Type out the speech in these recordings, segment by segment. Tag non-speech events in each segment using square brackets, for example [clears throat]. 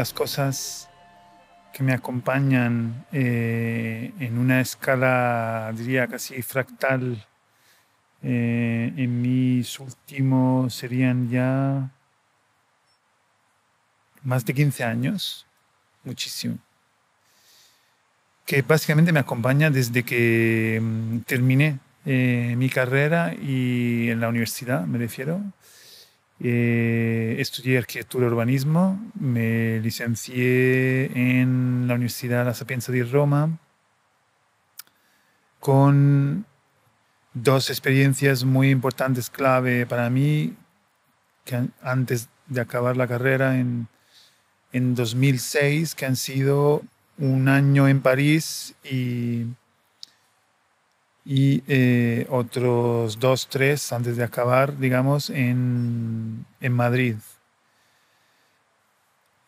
las cosas que me acompañan eh, en una escala, diría casi fractal, eh, en mis últimos serían ya más de 15 años, muchísimo, que básicamente me acompaña desde que mm, terminé eh, mi carrera y en la universidad, me refiero, eh, estudié arquitectura y urbanismo, me licencié en la Universidad La Sapienza de Roma con dos experiencias muy importantes, clave para mí, que antes de acabar la carrera en, en 2006, que han sido un año en París y y eh, otros dos, tres antes de acabar, digamos, en, en Madrid.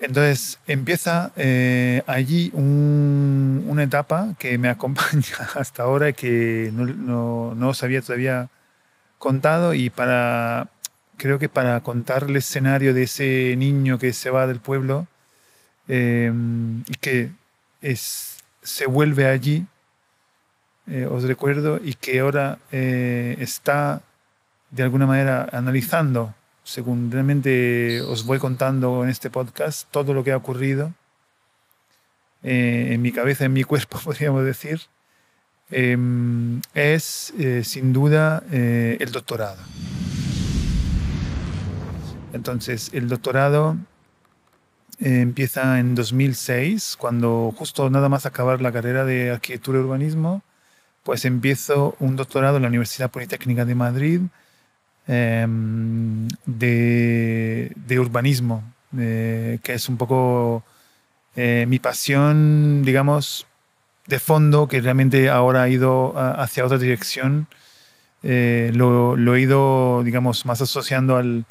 Entonces empieza eh, allí una etapa que me [laughs] acompaña hasta ahora y que no, no, no, os había todavía contado y para, creo que para contar el escenario de ese niño que se va del pueblo eh, y que es, se vuelve allí eh, os recuerdo, y que ahora eh, está de alguna manera analizando, según realmente os voy contando en este podcast, todo lo que ha ocurrido eh, en mi cabeza, en mi cuerpo, [laughs] podríamos decir, em, es sin duda el doctorado. Entonces, el doctorado empieza en 2006, cuando justo nada más acabar la carrera de arquitectura y urbanismo, pues empiezo un doctorado en la Universidad Politécnica de Madrid em, de, urbanismo, eh, que es un poco eh, mi pasión, digamos, de fondo, que realmente ahora ha ido hacia otra dirección. Eh, lo, he ido, digamos, más asociando al,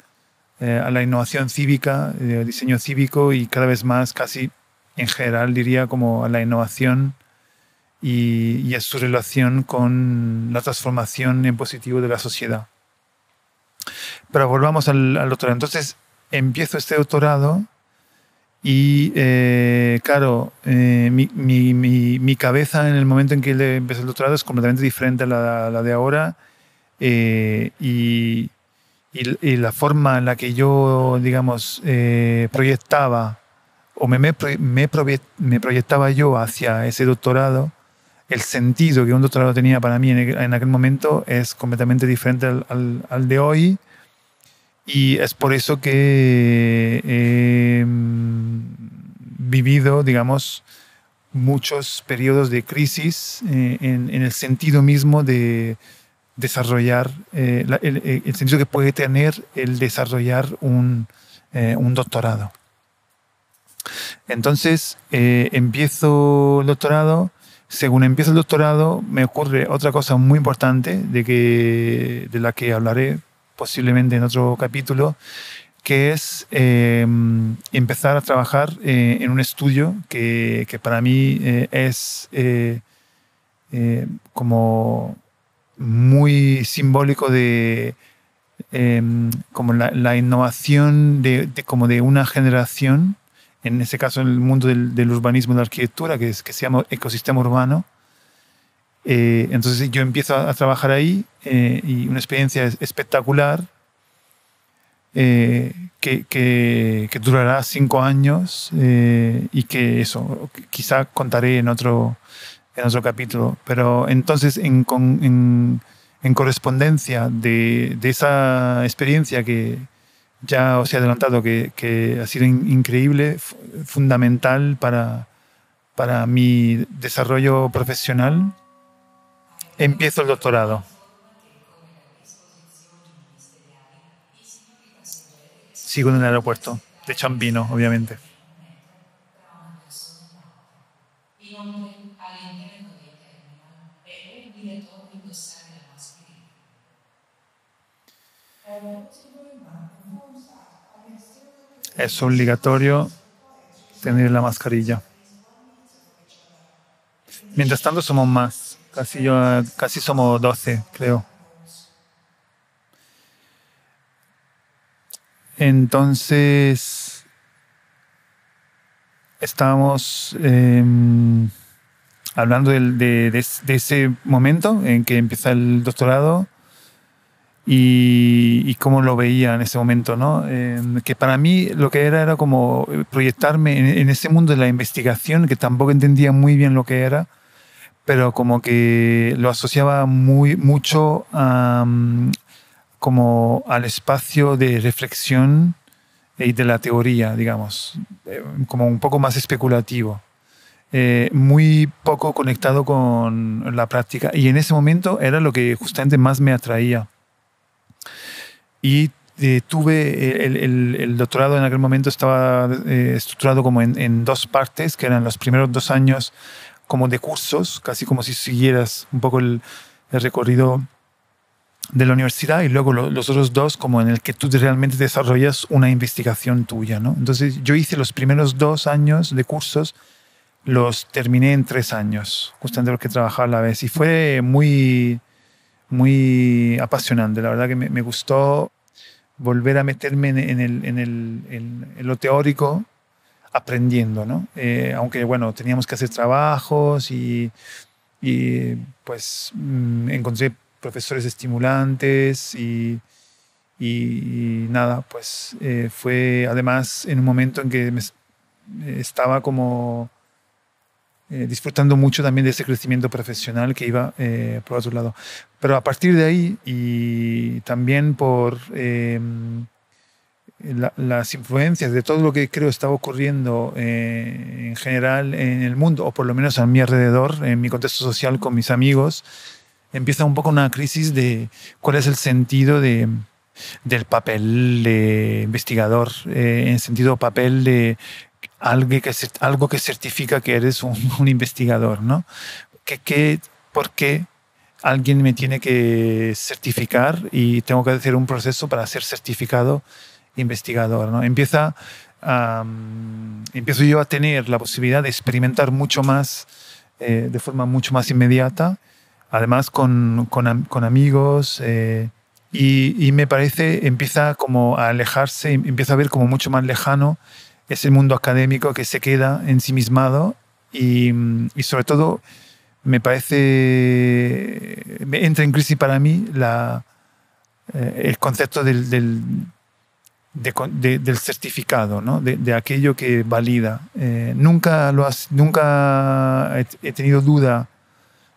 a la innovación cívica, el diseño cívico y cada vez más, casi en general, diría, como a la innovación y, a su relación con la transformación en positivo de la sociedad. Pero volvamos al, doctorado. Entonces, empiezo este doctorado y, eh, claro, eh, mi, mi, mi, cabeza en el momento en que empecé el doctorado es completamente diferente a la, de ahora. Eh, y, y, la forma en la que yo, digamos, proyectaba o me, me, me, proyectaba yo hacia ese doctorado el sentido que un doctorado tenía para mí en, aquel momento es completamente diferente al, de hoy. Y es por eso que he mm, vivido, digamos, muchos periodos de crisis eh, en, el sentido mismo de desarrollar, eh, el, sentido que puede tener el desarrollar un, eh, un doctorado. Entonces, empiezo el doctorado según empiezo el doctorado, me ocurre otra cosa muy importante de, que, de la que hablaré posiblemente en otro capítulo, que es em, empezar a trabajar eh, en un estudio que, que para mí eh, es eh, como muy simbólico de em, como la, la innovación de, como de una generación en ese caso en el mundo del, urbanismo y la arquitectura, que, es, que se llama ecosistema urbano. Eh, entonces yo empiezo a, trabajar ahí eh, y una experiencia espectacular eh, que, que, durará cinco años y que eso quizá contaré en otro, en otro capítulo. Pero entonces en, en, en correspondencia de, de, esa experiencia que, ya os he adelantado que, ha sido increíble, fundamental para, para mi desarrollo profesional. Empiezo el doctorado. Sigo en el aeropuerto, de Champino, obviamente. Es obligatorio tener la mascarilla. Mientras tanto somos más, casi, yo, casi somos 12, creo. Entonces, estábamos em, hablando de, ese momento en que empieza el doctorado y, cómo lo veía en ese momento, ¿no? Em, que para mí lo que era era como proyectarme en, ese mundo de la investigación, que tampoco entendía muy bien lo que era, pero como que lo asociaba muy, mucho a, como al espacio de reflexión y de la teoría, digamos, eh, como un poco más especulativo, eh, muy poco conectado con la práctica. Y en ese momento era lo que justamente más me atraía. Y eh, tuve el, doctorado en aquel momento estaba estructurado como en, en, dos partes, que eran los primeros dos años como de cursos, casi como si siguieras un poco el, el recorrido de la universidad y luego los otros dos como en el que tú realmente desarrollas una investigación tuya, ¿no? Entonces yo hice los primeros dos años de cursos, los terminé en tres años, justamente porque trabajaba a la vez y fue muy, muy apasionante, la verdad que me, gustó volver a meterme en, el, en, el, lo teórico aprendiendo, ¿no? Eh, aunque bueno, teníamos que hacer trabajos y, y pues mm, encontré profesores estimulantes y, y, nada, pues eh, fue además en un momento en que me, estaba como eh, disfrutando mucho también de ese crecimiento profesional que iba eh, por otro lado. Pero a partir de ahí y también por em, las influencias de todo lo que creo estaba ocurriendo en general en el mundo, o por lo menos a mi alrededor, en mi contexto social con mis amigos, empieza un poco una crisis de cuál es el sentido de, del papel de investigador, eh, en sentido papel de algo que, algo que certifica que eres un, [laughs] investigador, ¿no? ¿Qué, por qué alguien me tiene que certificar y tengo que hacer un proceso para ser certificado investigador, ¿no? Empieza, empiezo yo a tener la posibilidad de experimentar mucho más, eh, de forma mucho más inmediata, además con, con, amigos. Eh, y, me parece, empieza como a alejarse, empieza a ver como mucho más lejano ese mundo académico que se queda ensimismado y, y sobre todo me parece, me entra en crisis para mí la, eh, el concepto del, del, certificado, ¿no? de, aquello que valida. Eh, nunca, lo has, nunca he tenido duda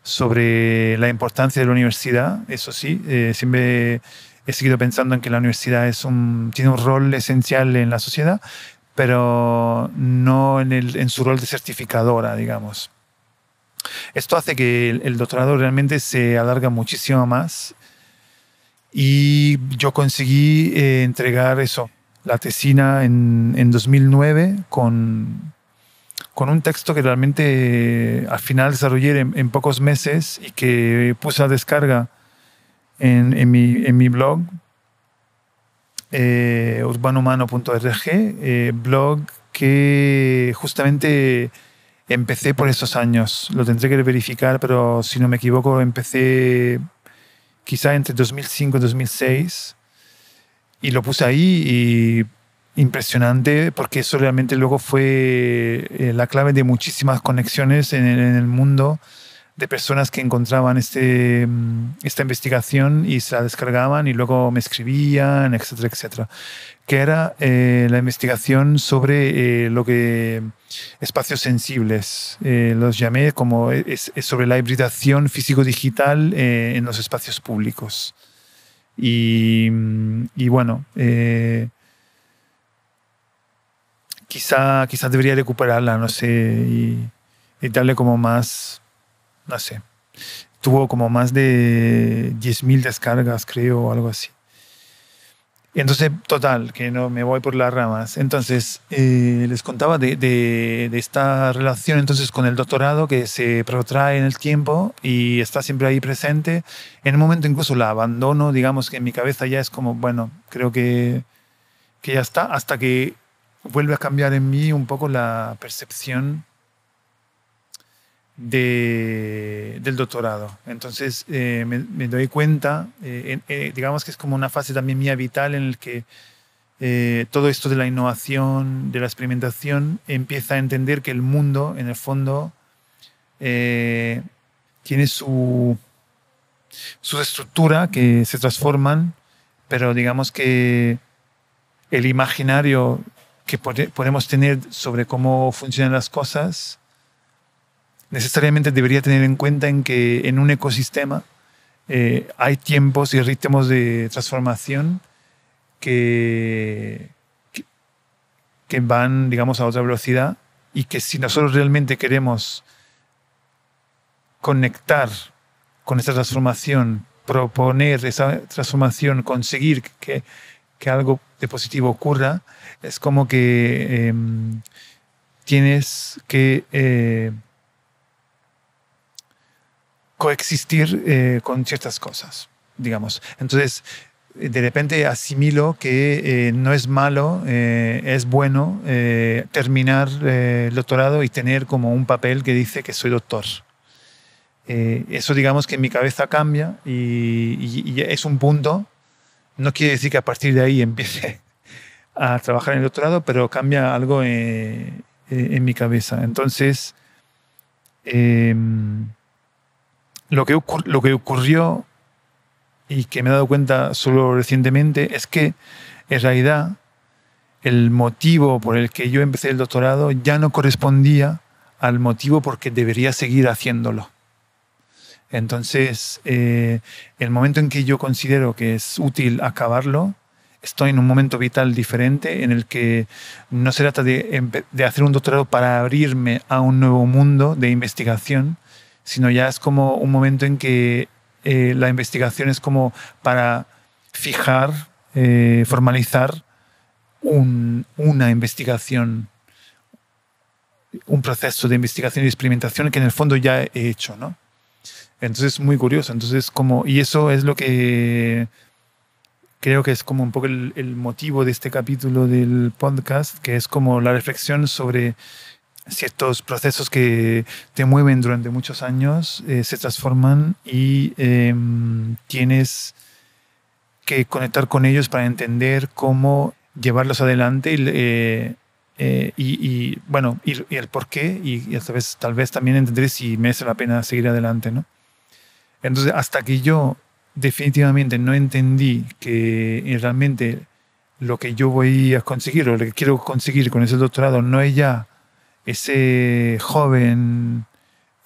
sobre la importancia de la universidad, eso sí, eh, siempre he seguido pensando en que la universidad es un, tiene un rol esencial en la sociedad, pero no en, el, en su rol de certificadora, digamos. Esto hace que el, doctorado realmente se alarga muchísimo más y yo conseguí eh, entregar eso, la tesina en, en 2009 con con un texto que realmente al final desarrollé en, pocos meses y que puse a descarga en, en, mi, en mi, blog eh, urbanomano.org, eh, blog que justamente empecé por esos años. Lo tendré que verificar, pero si no me equivoco, empecé quizá entre 2005 y 2006 y lo puse ahí impresionante porque eso realmente luego fue eh, la clave de muchísimas conexiones en el, mundo de personas que encontraban este, mm, esta investigación y se la descargaban y luego me escribían, etcétera, etcétera. Que era eh, la investigación sobre eh, lo que espacios sensibles, los llamé como es, sobre la hibridación físico-digital en los espacios públicos. Y, mm, bueno, quizá, quizá debería recuperarla, no sé, y, darle como más, no sé. Tuvo como más de 10.000 descargas, creo, o algo así. entonces, total, que no me voy por las ramas. Entonces, eh, les contaba de, esta relación entonces con el doctorado que se protrae en el tiempo y está siempre ahí presente. En un momento incluso la abandono, digamos que en mi cabeza ya es como, bueno, creo que, que ya está, hasta que vuelve a cambiar en mí un poco la percepción de, del doctorado. Entonces eh, me, doy cuenta, eh, eh, digamos que es como una fase también mía vital en el que todo esto de la innovación, de la experimentación, empieza a entender que el mundo, en el fondo, tiene su, su estructura, que se transforman, pero digamos que el imaginario que podemos tener sobre cómo funcionan las cosas necesariamente debería tener en cuenta en que en un ecosistema eh, hay tiempos y ritmos de transformación que, que, van, digamos, a otra velocidad y que si nosotros realmente queremos conectar con esa transformación, proponer esa transformación, conseguir que, que algo de positivo ocurra, es como que em, tienes que eh, coexistir eh, con ciertas cosas, digamos. Entonces, de repente asimilo que eh, no es malo, eh, es bueno terminar el doctorado y tener como un papel que dice que soy doctor. eso digamos que en mi cabeza cambia y, es un punto. No quiere decir que a partir de ahí [laughs] empiece a trabajar en el doctorado, pero cambia algo en, mi cabeza. Entonces, em, lo que, lo que ocurrió y que me he dado cuenta solo recientemente es que en realidad el motivo por el que yo empecé el doctorado ya no correspondía al motivo por que debería seguir haciéndolo. Entonces, eh, el momento en que yo considero que es útil acabarlo, estoy en un momento vital diferente en el que no se trata de, de hacer un doctorado para abrirme a un nuevo mundo de investigación, sino ya es como un momento en que eh, la investigación es como para fijar, eh, formalizar una investigación, un proceso de investigación y experimentación que en el fondo ya he hecho, ¿no? Entonces es muy curioso. Entonces, como, y eso es lo que creo que es como un poco el, el motivo de este capítulo del podcast, que es como la reflexión sobre ciertos procesos que te mueven durante muchos años eh, se transforman y em, tienes que conectar con ellos para entender cómo llevarlos adelante y, eh, eh, bueno, y, el por qué y, tal, vez, tal vez también entender si merece la pena seguir adelante, ¿no? Entonces, hasta que yo definitivamente no entendí que realmente lo que yo voy a conseguir o lo que quiero conseguir con ese doctorado no es ya ese joven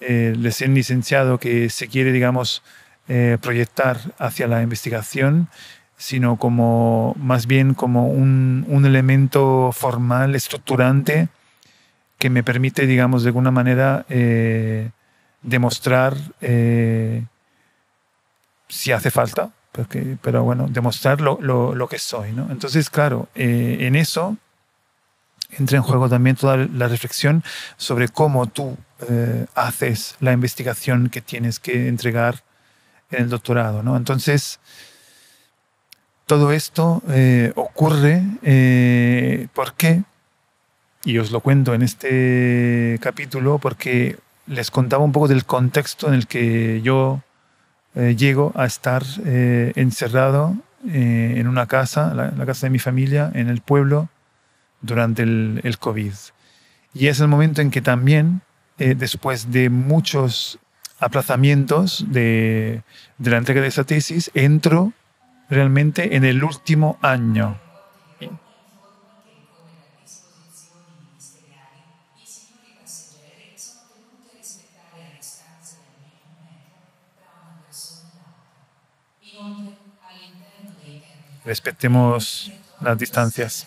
eh, licenciado que se quiere, digamos, eh, proyectar hacia la investigación, sino como más bien como un, un, elemento formal, estructurante, que me permite, digamos, de alguna manera eh, demostrar si hace falta, pero bueno, demostrar lo, lo, lo que soy. ¿no? Entonces, claro, en eso entra en juego también toda la reflexión sobre cómo tú eh, haces la investigación que tienes que entregar en el doctorado. ¿no? Entonces, todo esto eh, ocurre eh, porque, y os lo cuento en este capítulo, porque les contaba un poco del contexto en el que yo llego a estar encerrado en una casa, la casa de mi familia, en el pueblo, durante el, el COVID. Y es el momento en que también, eh, después de muchos aplazamientos de, de, la entrega de esa tesis, entro realmente en el último año. Respetemos las distancias.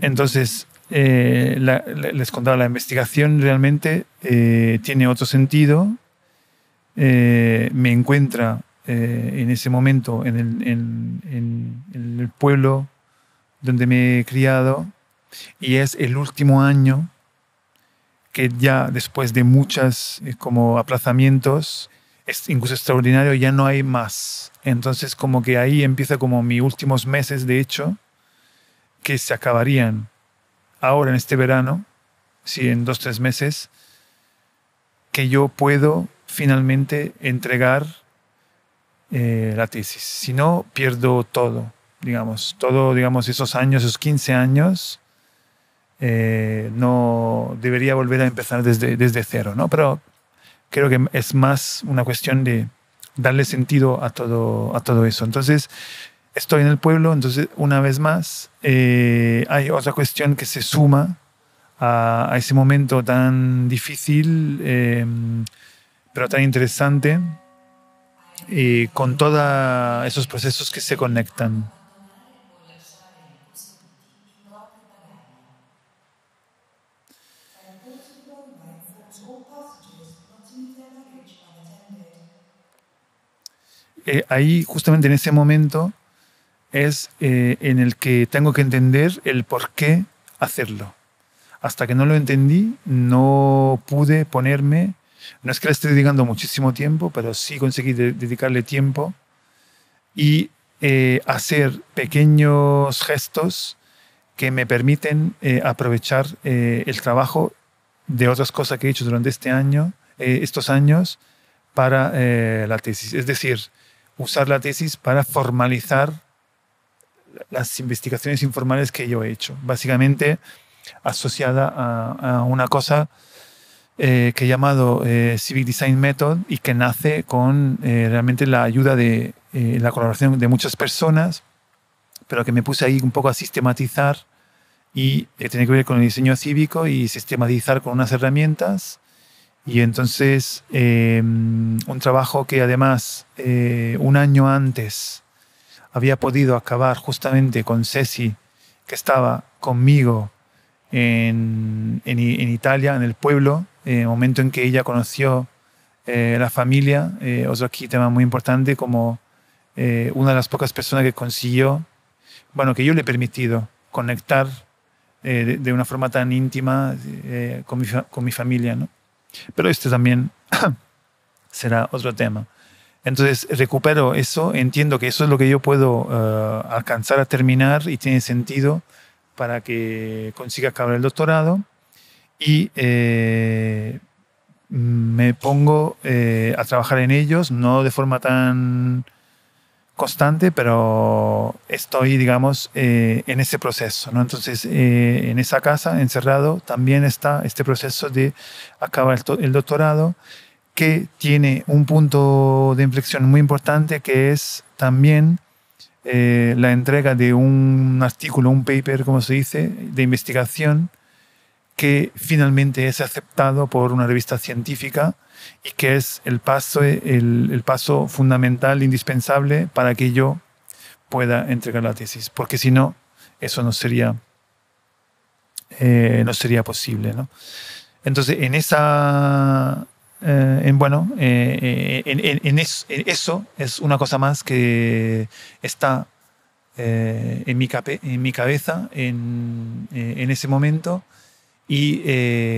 Entonces, eh, les contaba, la investigación realmente eh, tiene otro sentido. Eh, me encuentra en ese momento en el, pueblo donde me he criado y es el último año que ya después de muchas como aplazamientos, es incluso extraordinario, ya no hay más. Entonces como que ahí empieza como mis últimos meses, de hecho, que se acabarían ahora en este verano, si en dos, tres meses, que yo puedo finalmente entregar eh, la tesis. Si no, pierdo todo, digamos, todo, digamos, esos años, esos 15 años, eh, no debería volver a empezar desde, desde cero, ¿no? Pero creo que es más una cuestión de darle sentido a todo, a todo eso. Entonces, estoy en el pueblo, entonces una vez más eh, hay otra cuestión que se suma a, ese momento tan difícil, em, pero tan interesante, y con todos esos procesos que se conectan. Eh, ahí, justamente en ese momento, es eh, en el que tengo que entender el por qué hacerlo. Hasta que no lo entendí, no pude ponerme, no es que le esté dedicando muchísimo tiempo, pero sí conseguí dedicarle tiempo y eh, hacer pequeños gestos que me permiten eh, aprovechar el trabajo de otras cosas que he hecho durante este año, estos años para la tesis. Es decir, usar la tesis para formalizar las investigaciones informales que yo he hecho, básicamente asociada a, una cosa eh, que he llamado eh, Civic Design Method y que nace con eh, realmente la ayuda de la colaboración de muchas personas, pero que me puse ahí un poco a sistematizar y tiene que ver con el diseño cívico y sistematizar con unas herramientas. Y entonces un trabajo que además un año antes había podido acabar justamente con Ceci, que estaba conmigo en, en, Italia, en el pueblo, en el momento en que ella conoció eh, la familia. Eh, otro aquí tema muy importante, como eh, una de las pocas personas que consiguió, bueno, que yo le he permitido conectar de, de, una forma tan íntima con mi, con, mi, familia, ¿no? Pero este también [clears throat] será otro tema. Entonces recupero eso, entiendo que eso es lo que yo puedo eh, alcanzar a terminar y tiene sentido para que consiga acabar el doctorado y eh, me pongo eh, a trabajar en ellos, no de forma tan constante, pero estoy, digamos, en ese proceso. ¿no? Entonces, en esa casa, encerrado, también está este proceso de acabar el doctorado que tiene un punto de inflexión muy importante que es también eh, la entrega de un artículo, un paper, como se dice, de investigación que finalmente es aceptado por una revista científica y que es el paso, el, paso fundamental, indispensable para que yo pueda entregar la tesis, porque si no, eso no sería, eh, no sería posible. ¿no? Entonces, en esa eh, en, bueno, eh, eh, en, eso es una cosa más que está en, mi en mi cabeza en, ese momento y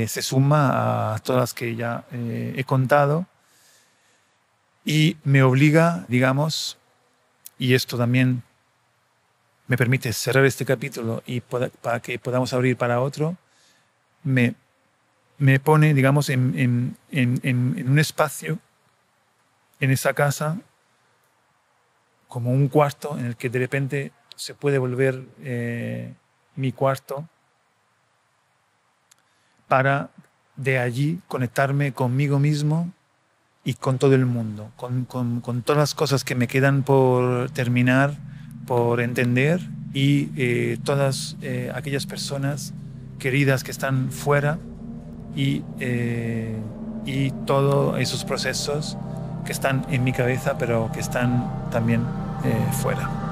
se suma a todas las que ya he contado. Y me obliga, digamos, y esto también me permite cerrar este capítulo y para que podamos abrir para otro, me me pone, digamos, en, un espacio, en esa casa, como un cuarto en el que de repente se puede volver eh, mi cuarto para de allí conectarme conmigo mismo y con todo el mundo, con, todas las cosas que me quedan por terminar, por entender y eh, todas eh, aquellas personas queridas que están fuera y, eh, y todos esos procesos que están en mi cabeza, pero que están también eh, fuera.